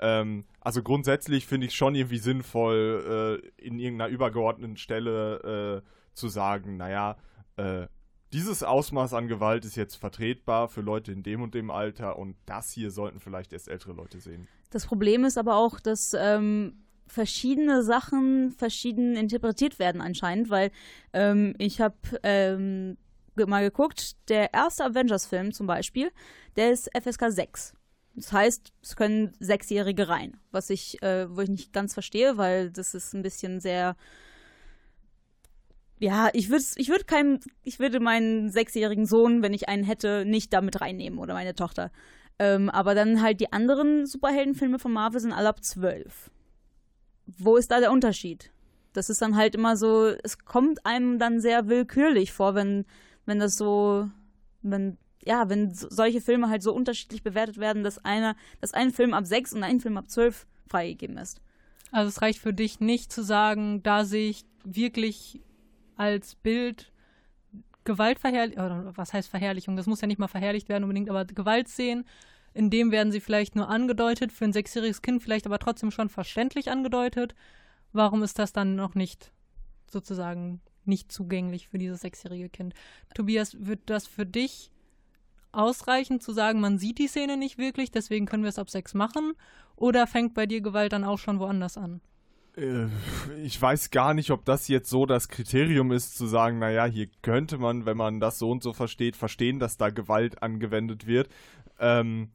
Ähm, also grundsätzlich finde ich schon irgendwie sinnvoll, äh, in irgendeiner übergeordneten Stelle äh, zu sagen, naja, äh, dieses Ausmaß an Gewalt ist jetzt vertretbar für Leute in dem und dem Alter und das hier sollten vielleicht erst ältere Leute sehen. Das Problem ist aber auch, dass ähm, verschiedene Sachen verschieden interpretiert werden anscheinend, weil ähm, ich habe ähm, mal geguckt, der erste Avengers-Film zum Beispiel, der ist FSK 6. Das heißt, es können Sechsjährige rein, was ich, äh, wo ich nicht ganz verstehe, weil das ist ein bisschen sehr ja, ich würde ich würd keinem, ich würde meinen sechsjährigen Sohn, wenn ich einen hätte, nicht damit reinnehmen oder meine Tochter. Ähm, aber dann halt die anderen Superheldenfilme von Marvel sind alle ab zwölf. Wo ist da der Unterschied? Das ist dann halt immer so, es kommt einem dann sehr willkürlich vor, wenn, wenn das so, wenn, ja, wenn so, solche Filme halt so unterschiedlich bewertet werden, dass einer, dass ein Film ab sechs und ein Film ab zwölf freigegeben ist. Also es reicht für dich nicht zu sagen, da sehe ich wirklich als Bild Gewaltverherrlichung, oder was heißt Verherrlichung? Das muss ja nicht mal verherrlicht werden unbedingt, aber Gewaltszenen, in dem werden sie vielleicht nur angedeutet, für ein sechsjähriges Kind vielleicht aber trotzdem schon verständlich angedeutet. Warum ist das dann noch nicht sozusagen nicht zugänglich für dieses sechsjährige Kind? Tobias, wird das für dich ausreichen zu sagen, man sieht die Szene nicht wirklich, deswegen können wir es ab sechs machen? Oder fängt bei dir Gewalt dann auch schon woanders an? Äh, ich weiß gar nicht, ob das jetzt so das Kriterium ist, zu sagen, naja, hier könnte man, wenn man das so und so versteht, verstehen, dass da Gewalt angewendet wird. Ähm,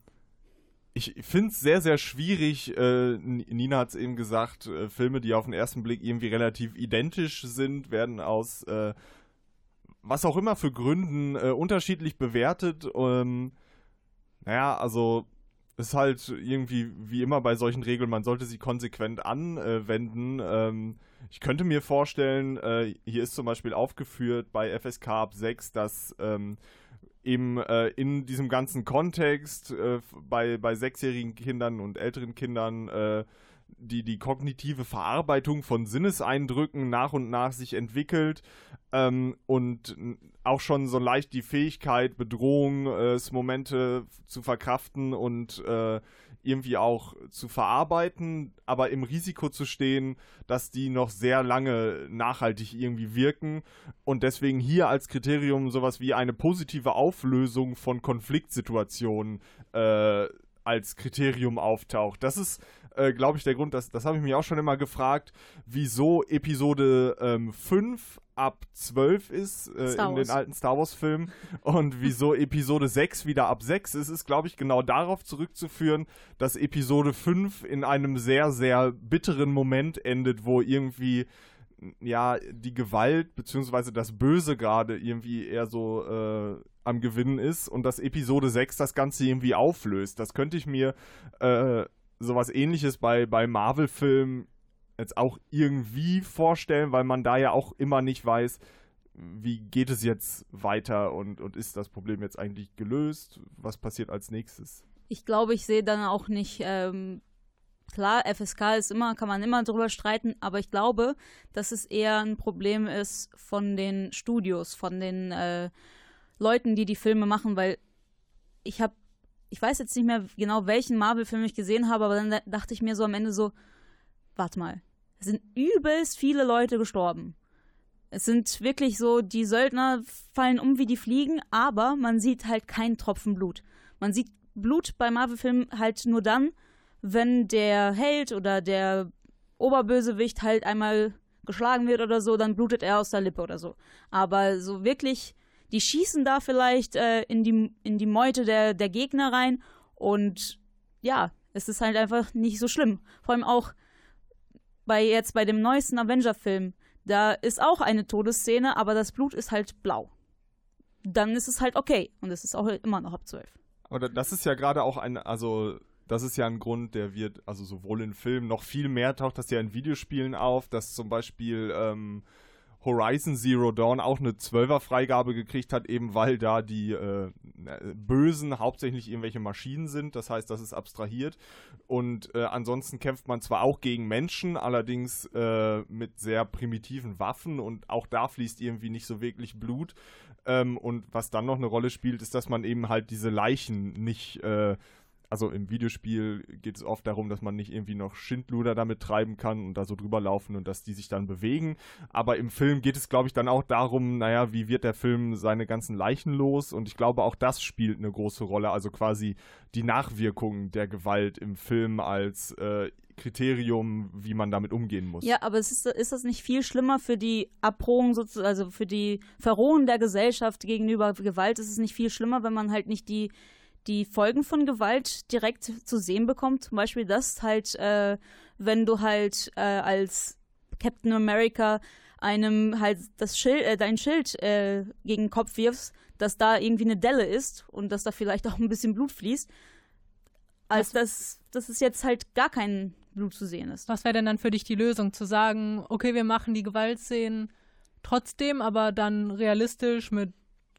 ich finde es sehr, sehr schwierig. Äh, Nina hat es eben gesagt, äh, Filme, die auf den ersten Blick irgendwie relativ identisch sind, werden aus äh, was auch immer für Gründen äh, unterschiedlich bewertet. Ähm, naja, also ist halt irgendwie wie immer bei solchen Regeln, man sollte sie konsequent anwenden. Ähm, ich könnte mir vorstellen, äh, hier ist zum Beispiel aufgeführt bei FSK ab 6, dass ähm, eben äh, in diesem ganzen Kontext äh, bei, bei sechsjährigen Kindern und älteren Kindern äh, die, die kognitive Verarbeitung von Sinneseindrücken nach und nach sich entwickelt ähm, und auch schon so leicht die Fähigkeit, Bedrohungsmomente äh, zu verkraften und äh, irgendwie auch zu verarbeiten, aber im Risiko zu stehen, dass die noch sehr lange nachhaltig irgendwie wirken und deswegen hier als Kriterium sowas wie eine positive Auflösung von Konfliktsituationen äh, als Kriterium auftaucht. Das ist äh, glaube ich, der Grund, dass, das habe ich mich auch schon immer gefragt, wieso Episode ähm, 5 ab 12 ist äh, in den alten Star Wars-Filmen [laughs] und wieso Episode 6 wieder ab 6 ist, ist, glaube ich, genau darauf zurückzuführen, dass Episode 5 in einem sehr, sehr bitteren Moment endet, wo irgendwie ja, die Gewalt beziehungsweise das Böse gerade irgendwie eher so äh, am Gewinnen ist und dass Episode 6 das Ganze irgendwie auflöst. Das könnte ich mir äh, sowas ähnliches bei, bei Marvel-Filmen jetzt auch irgendwie vorstellen, weil man da ja auch immer nicht weiß, wie geht es jetzt weiter und, und ist das Problem jetzt eigentlich gelöst? Was passiert als nächstes? Ich glaube, ich sehe dann auch nicht, ähm, klar, FSK ist immer, kann man immer drüber streiten, aber ich glaube, dass es eher ein Problem ist von den Studios, von den äh, Leuten, die die Filme machen, weil ich habe, ich weiß jetzt nicht mehr genau, welchen Marvel-Film ich gesehen habe, aber dann da- dachte ich mir so am Ende so, warte mal, es sind übelst viele Leute gestorben. Es sind wirklich so, die Söldner fallen um wie die Fliegen, aber man sieht halt keinen Tropfen Blut. Man sieht Blut bei Marvel-Filmen halt nur dann, wenn der Held oder der Oberbösewicht halt einmal geschlagen wird oder so, dann blutet er aus der Lippe oder so. Aber so wirklich, die schießen da vielleicht äh, in, die, in die Meute der, der Gegner rein und ja, es ist halt einfach nicht so schlimm. Vor allem auch bei jetzt bei dem neuesten Avenger-Film, da ist auch eine Todesszene, aber das Blut ist halt blau. Dann ist es halt okay und es ist auch immer noch ab 12. Aber das ist ja gerade auch ein, also das ist ja ein Grund, der wird, also sowohl in Filmen noch viel mehr taucht das ja in Videospielen auf, dass zum Beispiel ähm, Horizon Zero Dawn auch eine 12er Freigabe gekriegt hat, eben weil da die äh, Bösen hauptsächlich irgendwelche Maschinen sind, das heißt, das ist abstrahiert. Und äh, ansonsten kämpft man zwar auch gegen Menschen, allerdings äh, mit sehr primitiven Waffen und auch da fließt irgendwie nicht so wirklich Blut. Ähm, und was dann noch eine Rolle spielt, ist, dass man eben halt diese Leichen nicht äh, also im Videospiel geht es oft darum, dass man nicht irgendwie noch Schindluder damit treiben kann und da so drüber laufen und dass die sich dann bewegen. Aber im Film geht es, glaube ich, dann auch darum, naja, wie wird der Film seine ganzen Leichen los? Und ich glaube, auch das spielt eine große Rolle. Also quasi die Nachwirkung der Gewalt im Film als äh, Kriterium, wie man damit umgehen muss. Ja, aber ist, ist das nicht viel schlimmer für die Abrohung, also für die Verrohung der Gesellschaft gegenüber Gewalt? Ist es nicht viel schlimmer, wenn man halt nicht die, die Folgen von Gewalt direkt zu sehen bekommt? Zum Beispiel das halt, äh, wenn du halt äh, als Captain America einem halt das Schild, äh, dein Schild äh, gegen den Kopf wirfst, dass da irgendwie eine Delle ist und dass da vielleicht [laughs] auch ein bisschen Blut fließt, als dass, dass es jetzt halt gar kein Blut zu sehen ist. Was wäre denn dann für dich die Lösung, zu sagen, okay, wir machen die Gewaltszenen trotzdem, aber dann realistisch mit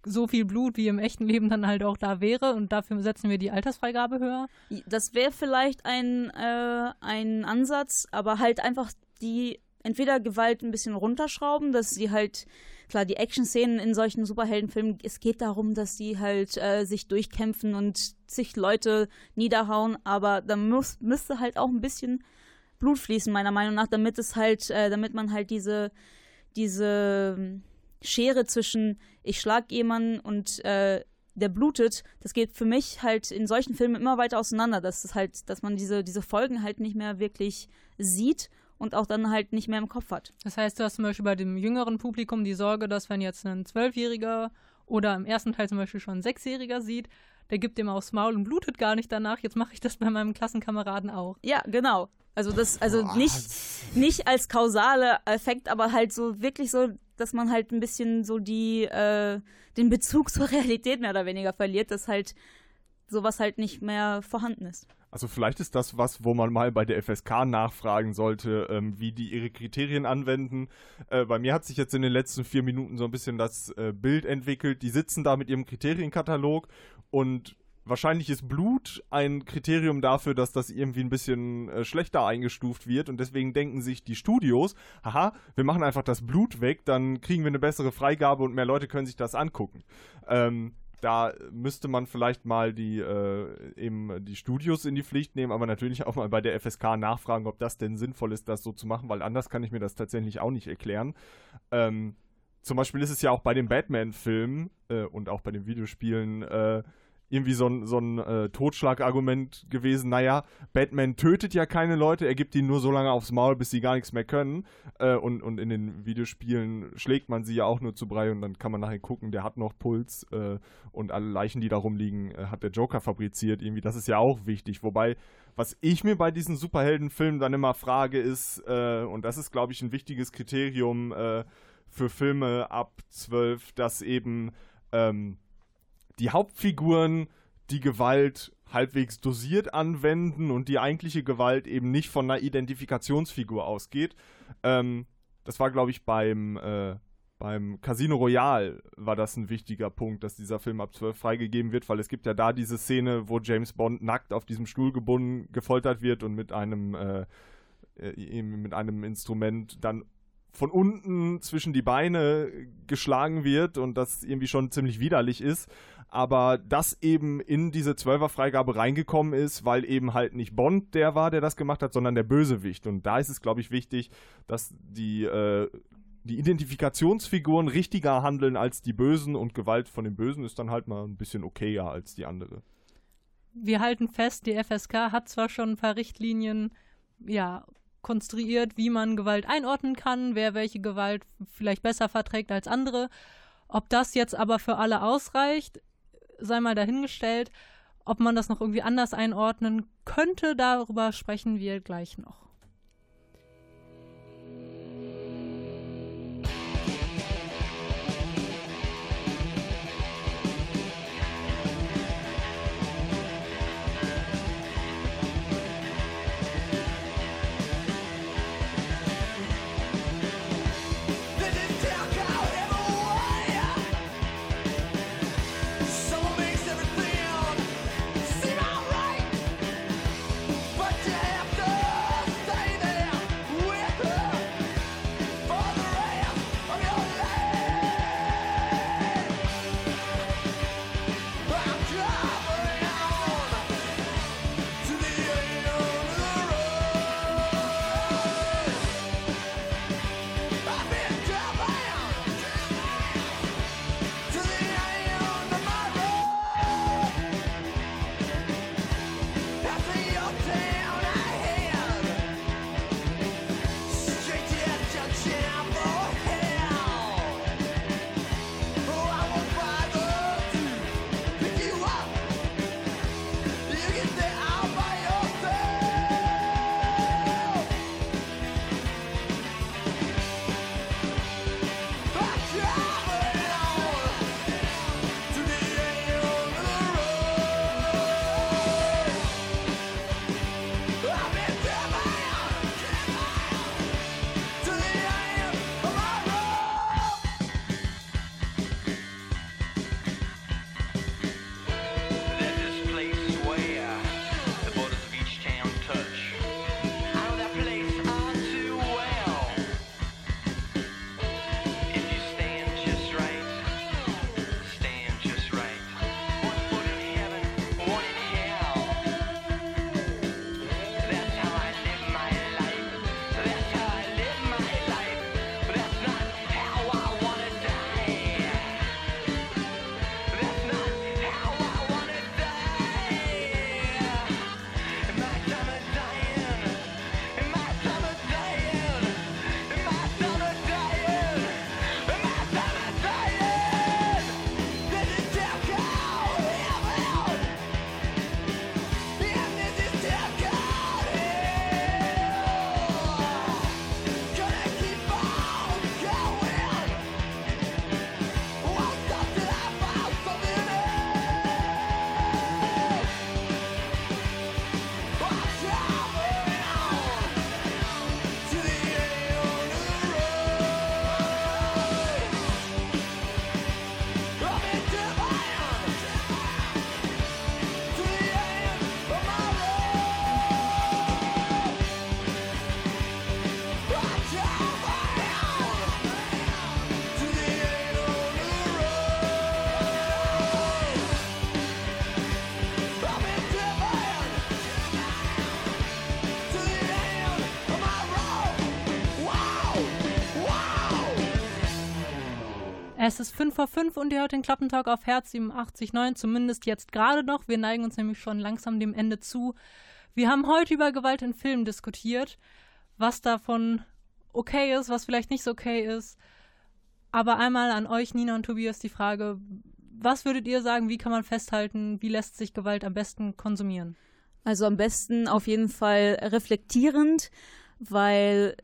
so viel Blut, wie im echten Leben dann halt auch da wäre und dafür setzen wir die Altersfreigabe höher? Das wäre vielleicht ein, äh, ein Ansatz, aber halt einfach die entweder Gewalt ein bisschen runterschrauben, dass sie halt, klar, die Action-Szenen in solchen Superheldenfilmen, es geht darum, dass sie halt äh, sich durchkämpfen und sich Leute niederhauen, aber da muss, müsste halt auch ein bisschen Blut fließen, meiner Meinung nach, damit es halt, äh, damit man halt diese, diese Schere zwischen ich schlag jemanden und äh, der blutet, das geht für mich halt in solchen Filmen immer weiter auseinander, dass es halt, dass man diese, diese Folgen halt nicht mehr wirklich sieht und auch dann halt nicht mehr im Kopf hat. Das heißt, du hast zum Beispiel bei dem jüngeren Publikum die Sorge, dass wenn jetzt ein Zwölfjähriger oder im ersten Teil zum Beispiel schon ein Sechsjähriger sieht, der gibt dem aufs Maul und blutet gar nicht danach. Jetzt mache ich das bei meinem Klassenkameraden auch. Ja, genau. Also das, also nicht, nicht als kausale Effekt, aber halt so wirklich so, dass man halt ein bisschen so die, äh, den Bezug [laughs] zur Realität mehr oder weniger verliert, dass halt sowas halt nicht mehr vorhanden ist. Also vielleicht ist das was, wo man mal bei der FSK nachfragen sollte, ähm, wie die ihre Kriterien anwenden. Äh, bei mir hat sich jetzt in den letzten vier Minuten so ein bisschen das äh, Bild entwickelt. Die sitzen da mit ihrem Kriterienkatalog und wahrscheinlich ist Blut ein Kriterium dafür, dass das irgendwie ein bisschen äh, schlechter eingestuft wird und deswegen denken sich die Studios, haha, wir machen einfach das Blut weg, dann kriegen wir eine bessere Freigabe und mehr Leute können sich das angucken. Ähm, da müsste man vielleicht mal die, äh, eben die Studios in die Pflicht nehmen, aber natürlich auch mal bei der FSK nachfragen, ob das denn sinnvoll ist, das so zu machen, weil anders kann ich mir das tatsächlich auch nicht erklären. Ähm, zum Beispiel ist es ja auch bei den Batman-Filmen äh, und auch bei den Videospielen äh, irgendwie so ein, so ein äh, Totschlagargument gewesen, naja, Batman tötet ja keine Leute, er gibt ihnen nur so lange aufs Maul, bis sie gar nichts mehr können. Äh, und, und in den Videospielen schlägt man sie ja auch nur zu Brei und dann kann man nachher gucken, der hat noch Puls äh, und alle Leichen, die da rumliegen, äh, hat der Joker fabriziert. Irgendwie, das ist ja auch wichtig. Wobei, was ich mir bei diesen Superheldenfilmen dann immer frage, ist, äh, und das ist, glaube ich, ein wichtiges Kriterium äh, für Filme ab 12, dass eben ähm, die Hauptfiguren die Gewalt halbwegs dosiert anwenden und die eigentliche Gewalt eben nicht von einer Identifikationsfigur ausgeht. Ähm, das war, glaube ich, beim, äh, beim Casino Royale war das ein wichtiger Punkt, dass dieser Film ab 12 freigegeben wird, weil es gibt ja da diese Szene, wo James Bond nackt auf diesem Stuhl gebunden, gefoltert wird und mit einem, äh, äh, mit einem Instrument dann von unten zwischen die Beine geschlagen wird und das irgendwie schon ziemlich widerlich ist. Aber das eben in diese Zwölfer-Freigabe reingekommen ist, weil eben halt nicht Bond der war, der das gemacht hat, sondern der Bösewicht. Und da ist es, glaube ich, wichtig, dass die, äh, die Identifikationsfiguren richtiger handeln als die Bösen und Gewalt von den Bösen ist dann halt mal ein bisschen okayer als die andere. Wir halten fest, die FSK hat zwar schon ein paar Richtlinien, ja, konstruiert, wie man Gewalt einordnen kann, wer welche Gewalt vielleicht besser verträgt als andere. Ob das jetzt aber für alle ausreicht, sei mal dahingestellt. Ob man das noch irgendwie anders einordnen könnte, darüber sprechen wir gleich noch. Es ist 5 vor 5 und ihr hört den Klappentalk auf Herz 87.9, zumindest jetzt gerade noch. Wir neigen uns nämlich schon langsam dem Ende zu. Wir haben heute über Gewalt in Filmen diskutiert, was davon okay ist, was vielleicht nicht so okay ist. Aber einmal an euch, Nina und Tobias, die Frage, was würdet ihr sagen, wie kann man festhalten, wie lässt sich Gewalt am besten konsumieren? Also am besten auf jeden Fall reflektierend, weil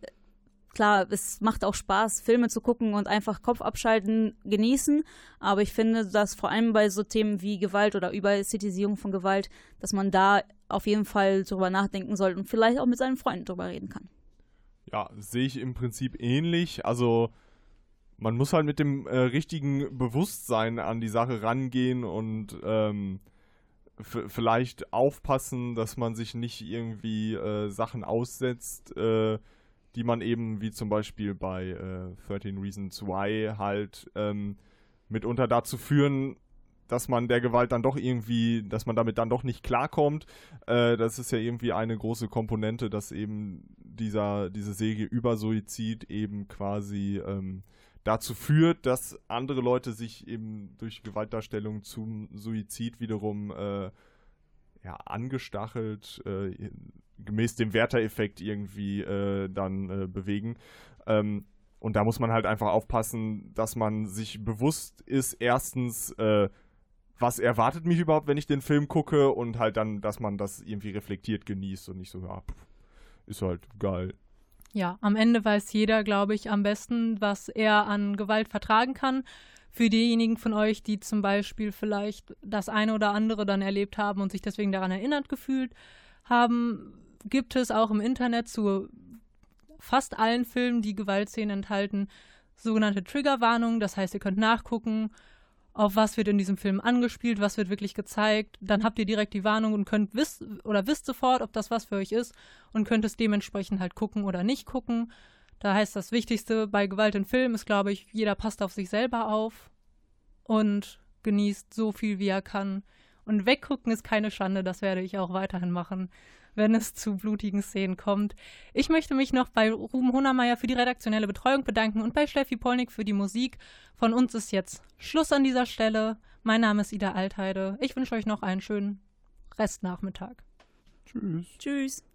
klar, es macht auch Spaß, Filme zu gucken und einfach Kopf abschalten, genießen. Aber ich finde, dass vor allem bei so Themen wie Gewalt oder Überästhetisierung von Gewalt, dass man da auf jeden Fall drüber nachdenken sollte und vielleicht auch mit seinen Freunden drüber reden kann. Ja, sehe ich im Prinzip ähnlich. Also man muss halt mit dem äh, richtigen Bewusstsein an die Sache rangehen und ähm, vielleicht aufpassen, dass man sich nicht irgendwie äh, Sachen aussetzt, äh, die man eben, wie zum Beispiel bei äh, 13 Reasons Why, halt ähm, mitunter dazu führen, dass man der Gewalt dann doch irgendwie, dass man damit dann doch nicht klarkommt. Äh, das ist ja irgendwie eine große Komponente, dass eben dieser, diese Säge über Suizid eben quasi ähm, dazu führt, dass andere Leute sich eben durch Gewaltdarstellung zum Suizid wiederum äh, ja, angestachelt, äh, gemäß dem Werter-Effekt irgendwie äh, dann äh, bewegen. Ähm, und da muss man halt einfach aufpassen, dass man sich bewusst ist, erstens, äh, was erwartet mich überhaupt, wenn ich den Film gucke und halt dann, dass man das irgendwie reflektiert genießt und nicht so, ja, pff, ist halt geil. Ja, am Ende weiß jeder, glaube ich, am besten, was er an Gewalt vertragen kann. Für diejenigen von euch, die zum Beispiel vielleicht das eine oder andere dann erlebt haben und sich deswegen daran erinnert gefühlt haben, gibt es auch im Internet zu fast allen Filmen, die Gewaltszenen enthalten, sogenannte Triggerwarnungen. Das heißt, ihr könnt nachgucken, auf was wird in diesem Film angespielt, was wird wirklich gezeigt. Dann habt ihr direkt die Warnung und könnt wiss oder wisst sofort, ob das was für euch ist und könnt es dementsprechend halt gucken oder nicht gucken. Da heißt das Wichtigste bei Gewalt in Film ist, glaube ich, jeder passt auf sich selber auf und genießt so viel, wie er kann. Und weggucken ist keine Schande, das werde ich auch weiterhin machen, wenn es zu blutigen Szenen kommt. Ich möchte mich noch bei Ruben Honermeier für die redaktionelle Betreuung bedanken und bei Steffi Polnick für die Musik. Von uns ist jetzt Schluss an dieser Stelle. Mein Name ist Ida Altheide. Ich wünsche euch noch einen schönen Restnachmittag. Tschüss. Tschüss.